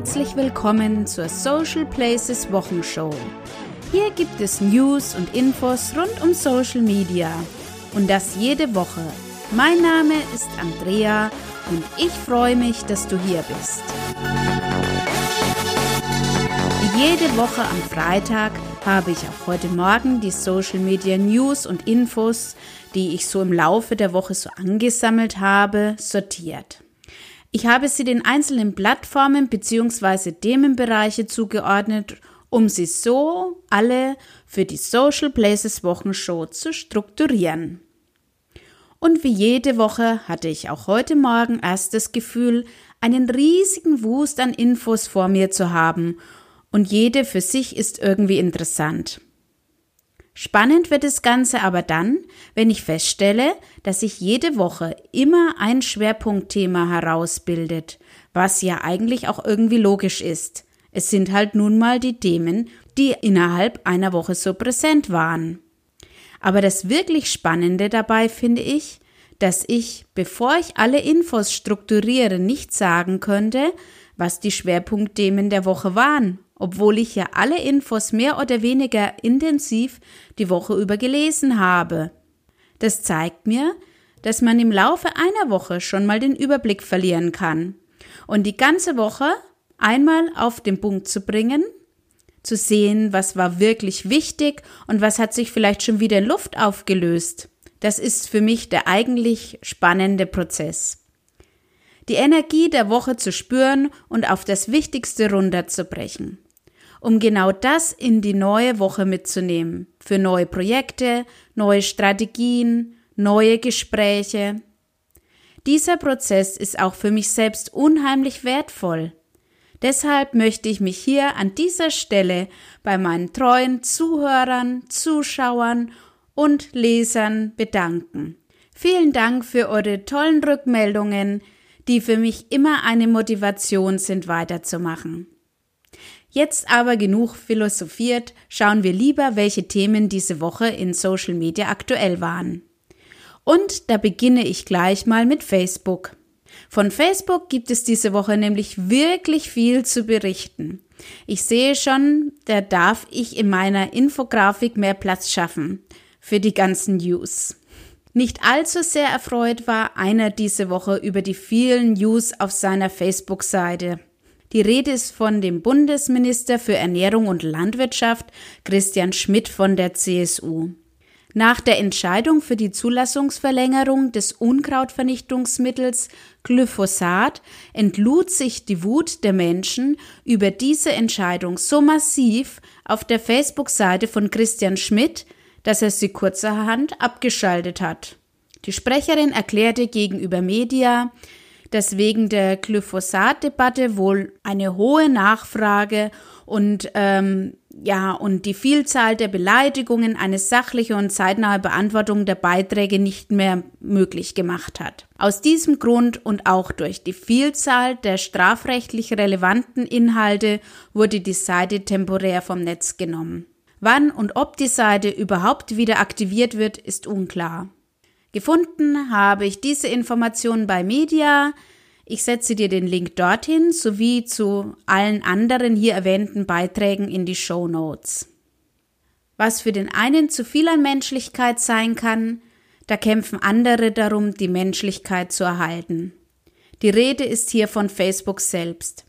herzlich willkommen zur Social Places Wochenshow. Hier gibt es News und Infos rund um Social Media und das jede Woche. Mein Name ist Andrea und ich freue mich, dass du hier bist. Wie jede Woche am Freitag habe ich auch heute Morgen die Social Media News und Infos, die ich so im Laufe der Woche so angesammelt habe, sortiert. Ich habe sie den einzelnen Plattformen bzw. Themenbereiche zugeordnet, um sie so alle für die Social Places Wochenshow zu strukturieren. Und wie jede Woche hatte ich auch heute Morgen erst das Gefühl, einen riesigen Wust an Infos vor mir zu haben, und jede für sich ist irgendwie interessant. Spannend wird das Ganze aber dann, wenn ich feststelle, dass sich jede Woche immer ein Schwerpunktthema herausbildet, was ja eigentlich auch irgendwie logisch ist. Es sind halt nun mal die Themen, die innerhalb einer Woche so präsent waren. Aber das wirklich Spannende dabei finde ich, dass ich, bevor ich alle Infos strukturiere, nicht sagen könnte, was die Schwerpunktthemen der Woche waren obwohl ich ja alle Infos mehr oder weniger intensiv die Woche über gelesen habe. Das zeigt mir, dass man im Laufe einer Woche schon mal den Überblick verlieren kann und die ganze Woche einmal auf den Punkt zu bringen, zu sehen, was war wirklich wichtig und was hat sich vielleicht schon wieder in Luft aufgelöst. Das ist für mich der eigentlich spannende Prozess. Die Energie der Woche zu spüren und auf das Wichtigste runterzubrechen um genau das in die neue Woche mitzunehmen. Für neue Projekte, neue Strategien, neue Gespräche. Dieser Prozess ist auch für mich selbst unheimlich wertvoll. Deshalb möchte ich mich hier an dieser Stelle bei meinen treuen Zuhörern, Zuschauern und Lesern bedanken. Vielen Dank für eure tollen Rückmeldungen, die für mich immer eine Motivation sind, weiterzumachen. Jetzt aber genug philosophiert, schauen wir lieber, welche Themen diese Woche in Social Media aktuell waren. Und da beginne ich gleich mal mit Facebook. Von Facebook gibt es diese Woche nämlich wirklich viel zu berichten. Ich sehe schon, da darf ich in meiner Infografik mehr Platz schaffen für die ganzen News. Nicht allzu sehr erfreut war einer diese Woche über die vielen News auf seiner Facebook-Seite. Die Rede ist von dem Bundesminister für Ernährung und Landwirtschaft Christian Schmidt von der CSU. Nach der Entscheidung für die Zulassungsverlängerung des Unkrautvernichtungsmittels Glyphosat entlud sich die Wut der Menschen über diese Entscheidung so massiv auf der Facebook-Seite von Christian Schmidt, dass er sie kurzerhand abgeschaltet hat. Die Sprecherin erklärte gegenüber Media, dass wegen der Glyphosat-Debatte wohl eine hohe Nachfrage und ähm, ja und die Vielzahl der Beleidigungen eine sachliche und zeitnahe Beantwortung der Beiträge nicht mehr möglich gemacht hat. Aus diesem Grund und auch durch die Vielzahl der strafrechtlich relevanten Inhalte wurde die Seite temporär vom Netz genommen. Wann und ob die Seite überhaupt wieder aktiviert wird, ist unklar. Gefunden habe ich diese Informationen bei Media. Ich setze dir den Link dorthin sowie zu allen anderen hier erwähnten Beiträgen in die Show Notes. Was für den einen zu viel an Menschlichkeit sein kann, da kämpfen andere darum, die Menschlichkeit zu erhalten. Die Rede ist hier von Facebook selbst.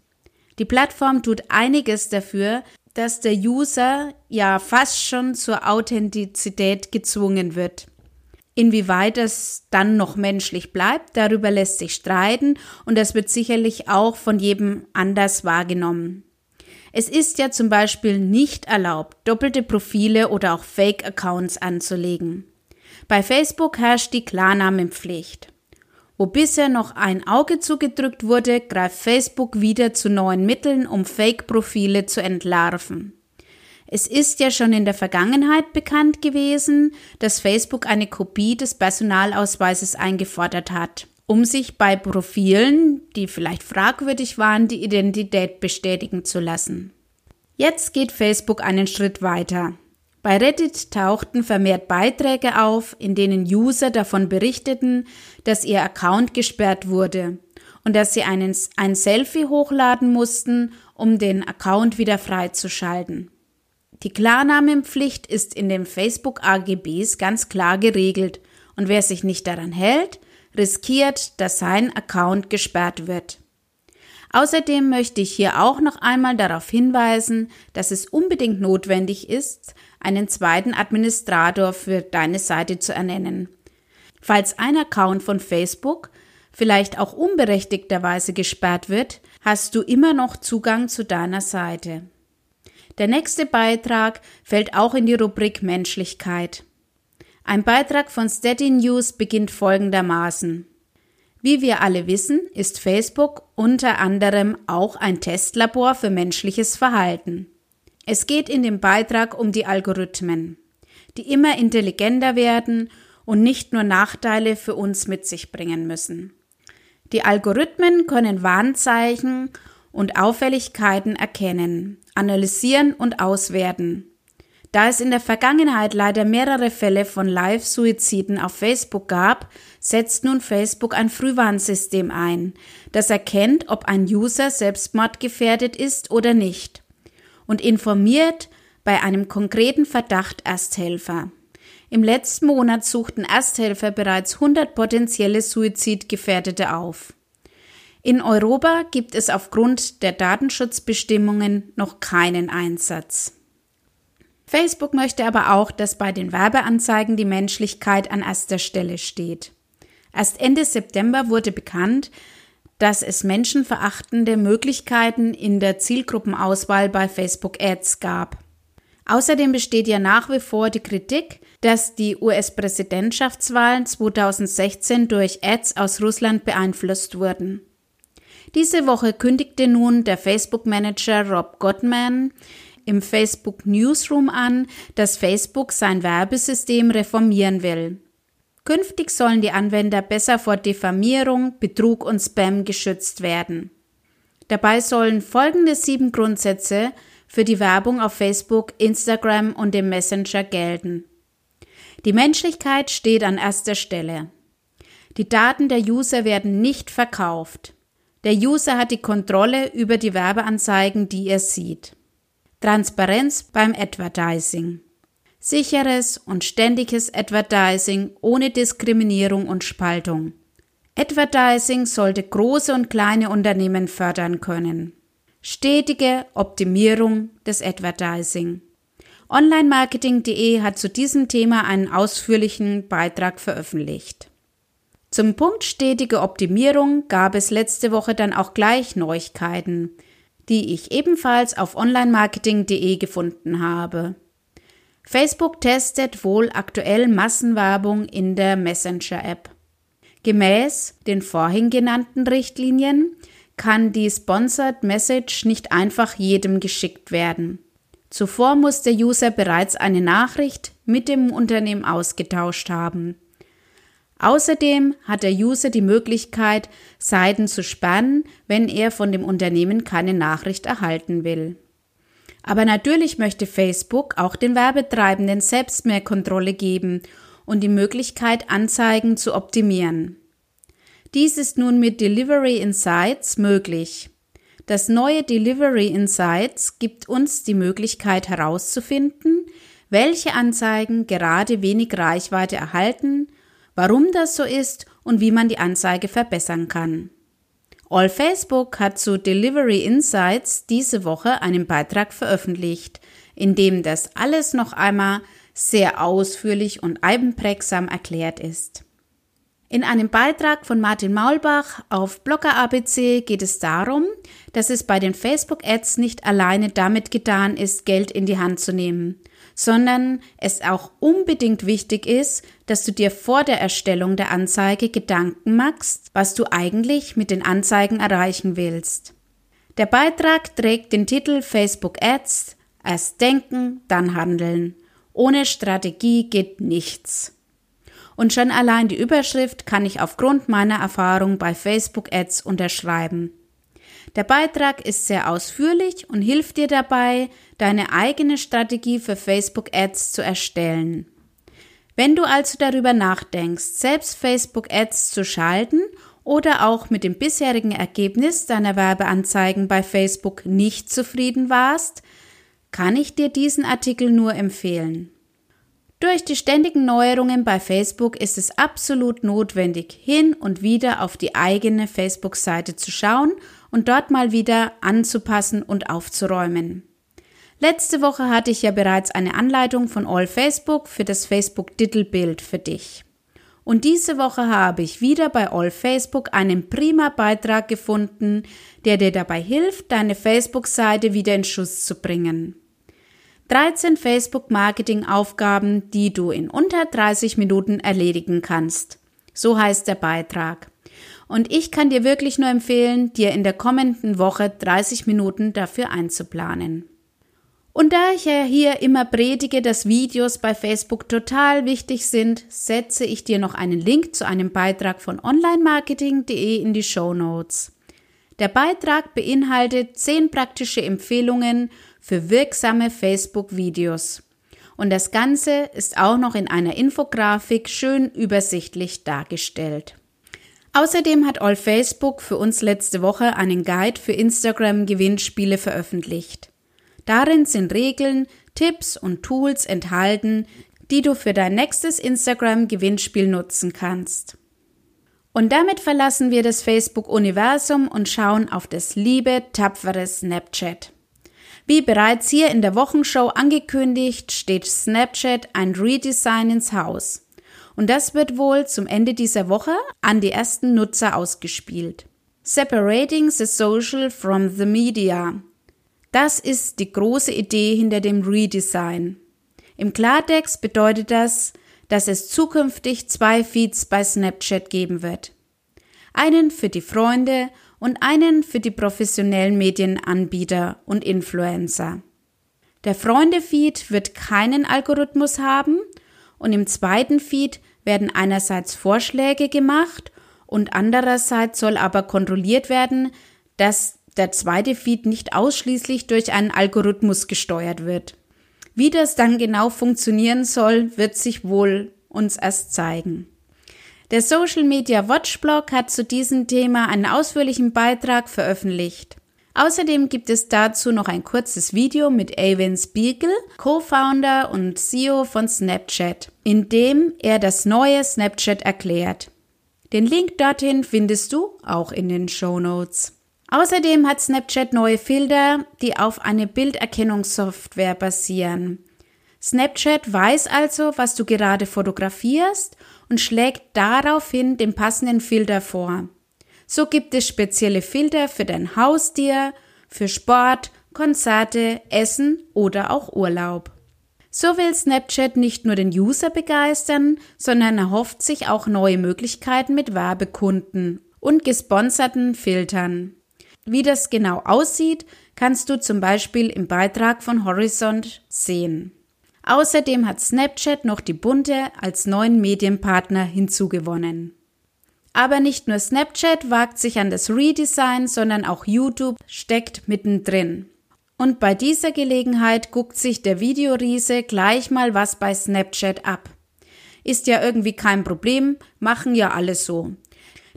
Die Plattform tut einiges dafür, dass der User ja fast schon zur Authentizität gezwungen wird. Inwieweit es dann noch menschlich bleibt, darüber lässt sich streiten und das wird sicherlich auch von jedem anders wahrgenommen. Es ist ja zum Beispiel nicht erlaubt, doppelte Profile oder auch Fake-Accounts anzulegen. Bei Facebook herrscht die Klarnamenpflicht. Wo bisher noch ein Auge zugedrückt wurde, greift Facebook wieder zu neuen Mitteln, um Fake-Profile zu entlarven. Es ist ja schon in der Vergangenheit bekannt gewesen, dass Facebook eine Kopie des Personalausweises eingefordert hat, um sich bei Profilen, die vielleicht fragwürdig waren, die Identität bestätigen zu lassen. Jetzt geht Facebook einen Schritt weiter. Bei Reddit tauchten vermehrt Beiträge auf, in denen User davon berichteten, dass ihr Account gesperrt wurde und dass sie einen, ein Selfie hochladen mussten, um den Account wieder freizuschalten. Die Klarnamenpflicht ist in den Facebook AGBs ganz klar geregelt und wer sich nicht daran hält, riskiert, dass sein Account gesperrt wird. Außerdem möchte ich hier auch noch einmal darauf hinweisen, dass es unbedingt notwendig ist, einen zweiten Administrator für deine Seite zu ernennen. Falls ein Account von Facebook vielleicht auch unberechtigterweise gesperrt wird, hast du immer noch Zugang zu deiner Seite. Der nächste Beitrag fällt auch in die Rubrik Menschlichkeit. Ein Beitrag von Steady News beginnt folgendermaßen. Wie wir alle wissen, ist Facebook unter anderem auch ein Testlabor für menschliches Verhalten. Es geht in dem Beitrag um die Algorithmen, die immer intelligenter werden und nicht nur Nachteile für uns mit sich bringen müssen. Die Algorithmen können Warnzeichen und Auffälligkeiten erkennen, analysieren und auswerten. Da es in der Vergangenheit leider mehrere Fälle von Live-Suiziden auf Facebook gab, setzt nun Facebook ein Frühwarnsystem ein, das erkennt, ob ein User selbstmordgefährdet ist oder nicht und informiert bei einem konkreten Verdacht Ersthelfer. Im letzten Monat suchten Ersthelfer bereits 100 potenzielle Suizidgefährdete auf. In Europa gibt es aufgrund der Datenschutzbestimmungen noch keinen Einsatz. Facebook möchte aber auch, dass bei den Werbeanzeigen die Menschlichkeit an erster Stelle steht. Erst Ende September wurde bekannt, dass es menschenverachtende Möglichkeiten in der Zielgruppenauswahl bei Facebook Ads gab. Außerdem besteht ja nach wie vor die Kritik, dass die US-Präsidentschaftswahlen 2016 durch Ads aus Russland beeinflusst wurden. Diese Woche kündigte nun der Facebook-Manager Rob Gottman im Facebook Newsroom an, dass Facebook sein Werbesystem reformieren will. Künftig sollen die Anwender besser vor Diffamierung, Betrug und Spam geschützt werden. Dabei sollen folgende sieben Grundsätze für die Werbung auf Facebook, Instagram und dem Messenger gelten. Die Menschlichkeit steht an erster Stelle. Die Daten der User werden nicht verkauft. Der User hat die Kontrolle über die Werbeanzeigen, die er sieht. Transparenz beim Advertising. Sicheres und ständiges Advertising ohne Diskriminierung und Spaltung. Advertising sollte große und kleine Unternehmen fördern können. Stetige Optimierung des Advertising. Onlinemarketing.de hat zu diesem Thema einen ausführlichen Beitrag veröffentlicht. Zum Punkt stetige Optimierung gab es letzte Woche dann auch gleich Neuigkeiten die ich ebenfalls auf onlinemarketing.de gefunden habe. Facebook testet wohl aktuell Massenwerbung in der Messenger-App. Gemäß den vorhin genannten Richtlinien kann die Sponsored Message nicht einfach jedem geschickt werden. Zuvor muss der User bereits eine Nachricht mit dem Unternehmen ausgetauscht haben. Außerdem hat der User die Möglichkeit, Seiten zu sperren, wenn er von dem Unternehmen keine Nachricht erhalten will. Aber natürlich möchte Facebook auch den Werbetreibenden selbst mehr Kontrolle geben und die Möglichkeit, Anzeigen zu optimieren. Dies ist nun mit Delivery Insights möglich. Das neue Delivery Insights gibt uns die Möglichkeit herauszufinden, welche Anzeigen gerade wenig Reichweite erhalten warum das so ist und wie man die Anzeige verbessern kann. All Facebook hat zu Delivery Insights diese Woche einen Beitrag veröffentlicht, in dem das alles noch einmal sehr ausführlich und einprägsam erklärt ist. In einem Beitrag von Martin Maulbach auf Blogger ABC geht es darum, dass es bei den Facebook Ads nicht alleine damit getan ist, Geld in die Hand zu nehmen, sondern es auch unbedingt wichtig ist, dass du dir vor der Erstellung der Anzeige Gedanken machst, was du eigentlich mit den Anzeigen erreichen willst. Der Beitrag trägt den Titel Facebook Ads Erst denken, dann handeln. Ohne Strategie geht nichts. Und schon allein die Überschrift kann ich aufgrund meiner Erfahrung bei Facebook Ads unterschreiben. Der Beitrag ist sehr ausführlich und hilft dir dabei, deine eigene Strategie für Facebook Ads zu erstellen. Wenn du also darüber nachdenkst, selbst Facebook Ads zu schalten oder auch mit dem bisherigen Ergebnis deiner Werbeanzeigen bei Facebook nicht zufrieden warst, kann ich dir diesen Artikel nur empfehlen. Durch die ständigen Neuerungen bei Facebook ist es absolut notwendig, hin und wieder auf die eigene Facebook-Seite zu schauen und dort mal wieder anzupassen und aufzuräumen. Letzte Woche hatte ich ja bereits eine Anleitung von All Facebook für das Facebook-Titelbild für dich. Und diese Woche habe ich wieder bei All Facebook einen prima Beitrag gefunden, der dir dabei hilft, deine Facebook-Seite wieder in Schuss zu bringen. 13 Facebook-Marketing-Aufgaben, die du in unter 30 Minuten erledigen kannst. So heißt der Beitrag. Und ich kann dir wirklich nur empfehlen, dir in der kommenden Woche 30 Minuten dafür einzuplanen. Und da ich ja hier immer predige, dass Videos bei Facebook total wichtig sind, setze ich dir noch einen Link zu einem Beitrag von onlinemarketing.de in die Show Notes. Der Beitrag beinhaltet zehn praktische Empfehlungen für wirksame Facebook-Videos. Und das Ganze ist auch noch in einer Infografik schön übersichtlich dargestellt. Außerdem hat All Facebook für uns letzte Woche einen Guide für Instagram-Gewinnspiele veröffentlicht. Darin sind Regeln, Tipps und Tools enthalten, die du für dein nächstes Instagram-Gewinnspiel nutzen kannst. Und damit verlassen wir das Facebook-Universum und schauen auf das liebe, tapfere Snapchat. Wie bereits hier in der Wochenshow angekündigt, steht Snapchat ein Redesign ins Haus. Und das wird wohl zum Ende dieser Woche an die ersten Nutzer ausgespielt. Separating the Social from the Media das ist die große Idee hinter dem Redesign. Im Klartext bedeutet das, dass es zukünftig zwei Feeds bei Snapchat geben wird. Einen für die Freunde und einen für die professionellen Medienanbieter und Influencer. Der Freunde-Feed wird keinen Algorithmus haben und im zweiten Feed werden einerseits Vorschläge gemacht und andererseits soll aber kontrolliert werden, dass der zweite Feed nicht ausschließlich durch einen Algorithmus gesteuert wird. Wie das dann genau funktionieren soll, wird sich wohl uns erst zeigen. Der Social Media Watch Blog hat zu diesem Thema einen ausführlichen Beitrag veröffentlicht. Außerdem gibt es dazu noch ein kurzes Video mit Avin Spiegel, Co-Founder und CEO von Snapchat, in dem er das neue Snapchat erklärt. Den Link dorthin findest du auch in den Show Notes. Außerdem hat Snapchat neue Filter, die auf eine Bilderkennungssoftware basieren. Snapchat weiß also, was du gerade fotografierst und schlägt daraufhin den passenden Filter vor. So gibt es spezielle Filter für dein Haustier, für Sport, Konzerte, Essen oder auch Urlaub. So will Snapchat nicht nur den User begeistern, sondern erhofft sich auch neue Möglichkeiten mit Werbekunden und gesponserten Filtern. Wie das genau aussieht, kannst du zum Beispiel im Beitrag von Horizont sehen. Außerdem hat Snapchat noch die Bunte als neuen Medienpartner hinzugewonnen. Aber nicht nur Snapchat wagt sich an das Redesign, sondern auch YouTube steckt mittendrin. Und bei dieser Gelegenheit guckt sich der Videoriese gleich mal was bei Snapchat ab. Ist ja irgendwie kein Problem, machen ja alle so.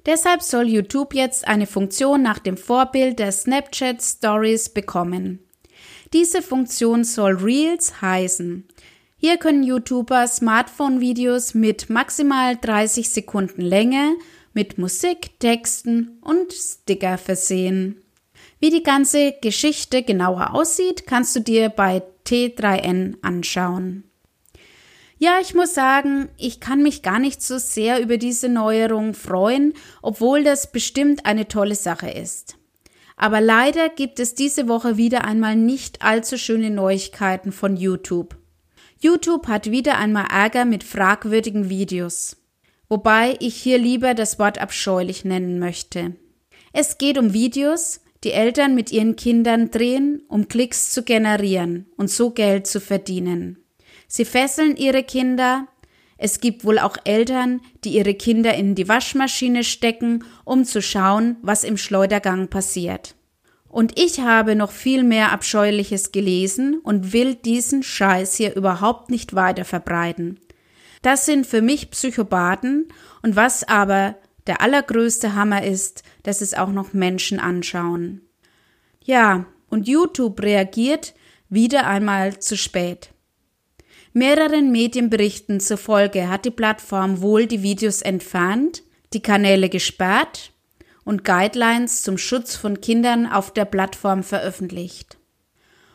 Deshalb soll YouTube jetzt eine Funktion nach dem Vorbild der Snapchat Stories bekommen. Diese Funktion soll Reels heißen. Hier können YouTuber Smartphone-Videos mit maximal 30 Sekunden Länge mit Musik, Texten und Sticker versehen. Wie die ganze Geschichte genauer aussieht, kannst du dir bei T3N anschauen. Ja, ich muss sagen, ich kann mich gar nicht so sehr über diese Neuerung freuen, obwohl das bestimmt eine tolle Sache ist. Aber leider gibt es diese Woche wieder einmal nicht allzu schöne Neuigkeiten von YouTube. YouTube hat wieder einmal Ärger mit fragwürdigen Videos. Wobei ich hier lieber das Wort abscheulich nennen möchte. Es geht um Videos, die Eltern mit ihren Kindern drehen, um Klicks zu generieren und so Geld zu verdienen. Sie fesseln ihre Kinder. Es gibt wohl auch Eltern, die ihre Kinder in die Waschmaschine stecken, um zu schauen, was im Schleudergang passiert. Und ich habe noch viel mehr Abscheuliches gelesen und will diesen Scheiß hier überhaupt nicht weiter verbreiten. Das sind für mich Psychopathen und was aber Der allergrößte Hammer ist, dass es auch noch Menschen anschauen. Ja, und YouTube reagiert wieder einmal zu spät. Mehreren Medienberichten zufolge hat die Plattform wohl die Videos entfernt, die Kanäle gesperrt und Guidelines zum Schutz von Kindern auf der Plattform veröffentlicht.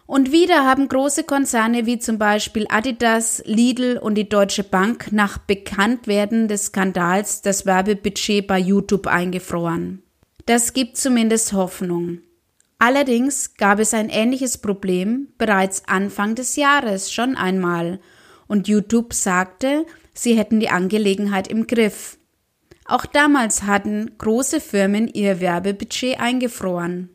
Und wieder haben große Konzerne wie zum Beispiel Adidas, Lidl und die Deutsche Bank nach Bekanntwerden des Skandals das Werbebudget bei YouTube eingefroren. Das gibt zumindest Hoffnung. Allerdings gab es ein ähnliches Problem bereits Anfang des Jahres schon einmal und YouTube sagte, sie hätten die Angelegenheit im Griff. Auch damals hatten große Firmen ihr Werbebudget eingefroren.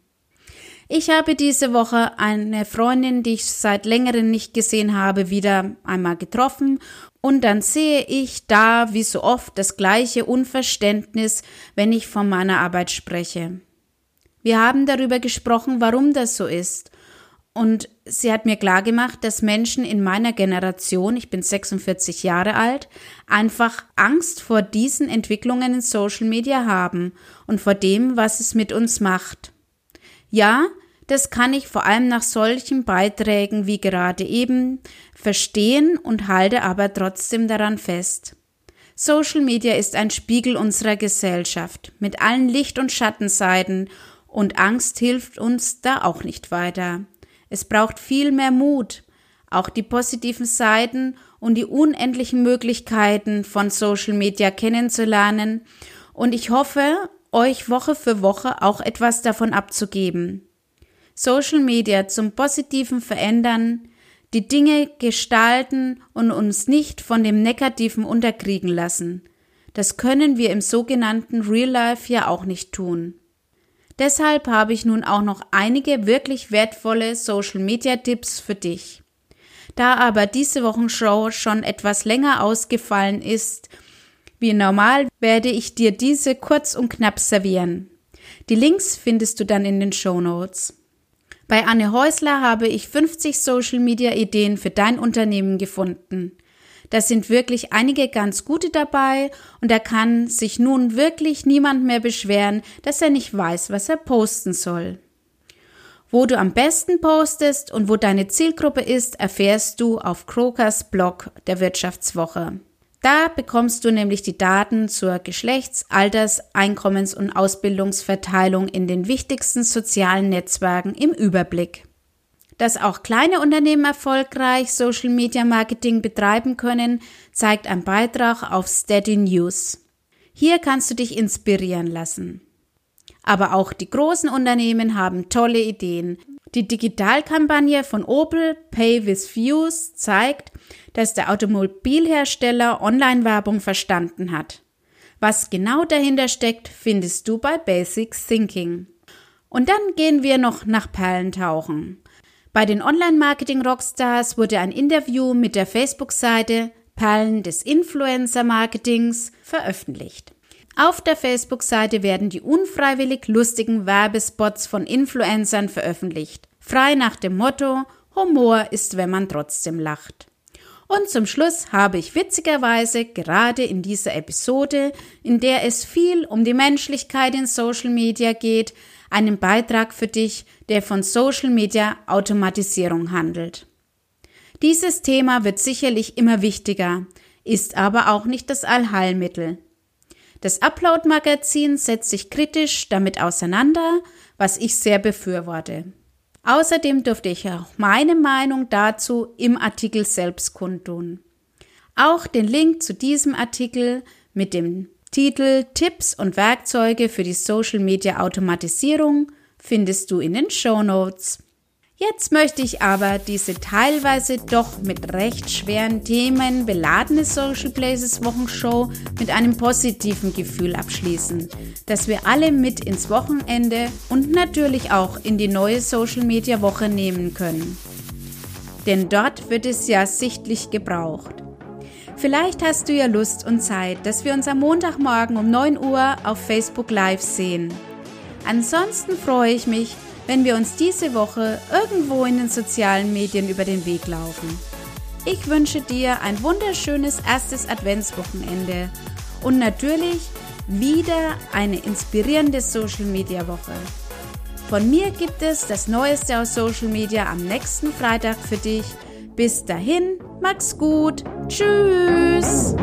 Ich habe diese Woche eine Freundin, die ich seit längerem nicht gesehen habe, wieder einmal getroffen und dann sehe ich da wie so oft das gleiche Unverständnis, wenn ich von meiner Arbeit spreche. Wir haben darüber gesprochen, warum das so ist. Und sie hat mir klargemacht, dass Menschen in meiner Generation, ich bin 46 Jahre alt, einfach Angst vor diesen Entwicklungen in Social Media haben und vor dem, was es mit uns macht. Ja, das kann ich vor allem nach solchen Beiträgen wie gerade eben verstehen und halte aber trotzdem daran fest. Social Media ist ein Spiegel unserer Gesellschaft mit allen Licht- und Schattenseiten und Angst hilft uns da auch nicht weiter. Es braucht viel mehr Mut, auch die positiven Seiten und die unendlichen Möglichkeiten von Social Media kennenzulernen und ich hoffe, euch Woche für Woche auch etwas davon abzugeben. Social Media zum Positiven verändern, die Dinge gestalten und uns nicht von dem Negativen unterkriegen lassen. Das können wir im sogenannten Real Life ja auch nicht tun. Deshalb habe ich nun auch noch einige wirklich wertvolle Social Media Tipps für dich. Da aber diese Wochenshow schon etwas länger ausgefallen ist, wie normal werde ich dir diese kurz und knapp servieren. Die Links findest du dann in den Show Notes. Bei Anne Häusler habe ich 50 Social Media Ideen für dein Unternehmen gefunden. Da sind wirklich einige ganz gute dabei und da kann sich nun wirklich niemand mehr beschweren, dass er nicht weiß, was er posten soll. Wo du am besten postest und wo deine Zielgruppe ist, erfährst du auf Krokers Blog der Wirtschaftswoche. Da bekommst du nämlich die Daten zur Geschlechts-, Alters-, Einkommens- und Ausbildungsverteilung in den wichtigsten sozialen Netzwerken im Überblick. Dass auch kleine Unternehmen erfolgreich Social Media Marketing betreiben können, zeigt ein Beitrag auf Steady News. Hier kannst du dich inspirieren lassen. Aber auch die großen Unternehmen haben tolle Ideen. Die Digitalkampagne von Opel Pay with Views zeigt, dass der Automobilhersteller Online-Werbung verstanden hat. Was genau dahinter steckt, findest du bei Basic Thinking. Und dann gehen wir noch nach Perlen tauchen. Bei den Online-Marketing-Rockstars wurde ein Interview mit der Facebook-Seite Perlen des Influencer-Marketings veröffentlicht. Auf der Facebook-Seite werden die unfreiwillig lustigen Werbespots von Influencern veröffentlicht. Frei nach dem Motto, Humor ist, wenn man trotzdem lacht. Und zum Schluss habe ich witzigerweise gerade in dieser Episode, in der es viel um die Menschlichkeit in Social Media geht, einen Beitrag für dich, der von Social Media Automatisierung handelt. Dieses Thema wird sicherlich immer wichtiger, ist aber auch nicht das Allheilmittel. Das Upload-Magazin setzt sich kritisch damit auseinander, was ich sehr befürworte. Außerdem durfte ich auch meine Meinung dazu im Artikel selbst kundtun. Auch den Link zu diesem Artikel mit dem Titel Tipps und Werkzeuge für die Social Media Automatisierung findest du in den Show Notes. Jetzt möchte ich aber diese teilweise doch mit recht schweren Themen beladene Social Places Wochenshow mit einem positiven Gefühl abschließen, das wir alle mit ins Wochenende und natürlich auch in die neue Social Media Woche nehmen können. Denn dort wird es ja sichtlich gebraucht. Vielleicht hast du ja Lust und Zeit, dass wir uns am Montagmorgen um 9 Uhr auf Facebook Live sehen. Ansonsten freue ich mich, wenn wir uns diese Woche irgendwo in den sozialen Medien über den Weg laufen. Ich wünsche dir ein wunderschönes erstes Adventswochenende und natürlich wieder eine inspirierende Social Media Woche. Von mir gibt es das Neueste aus Social Media am nächsten Freitag für dich. Bis dahin, mach's gut. Tschüss.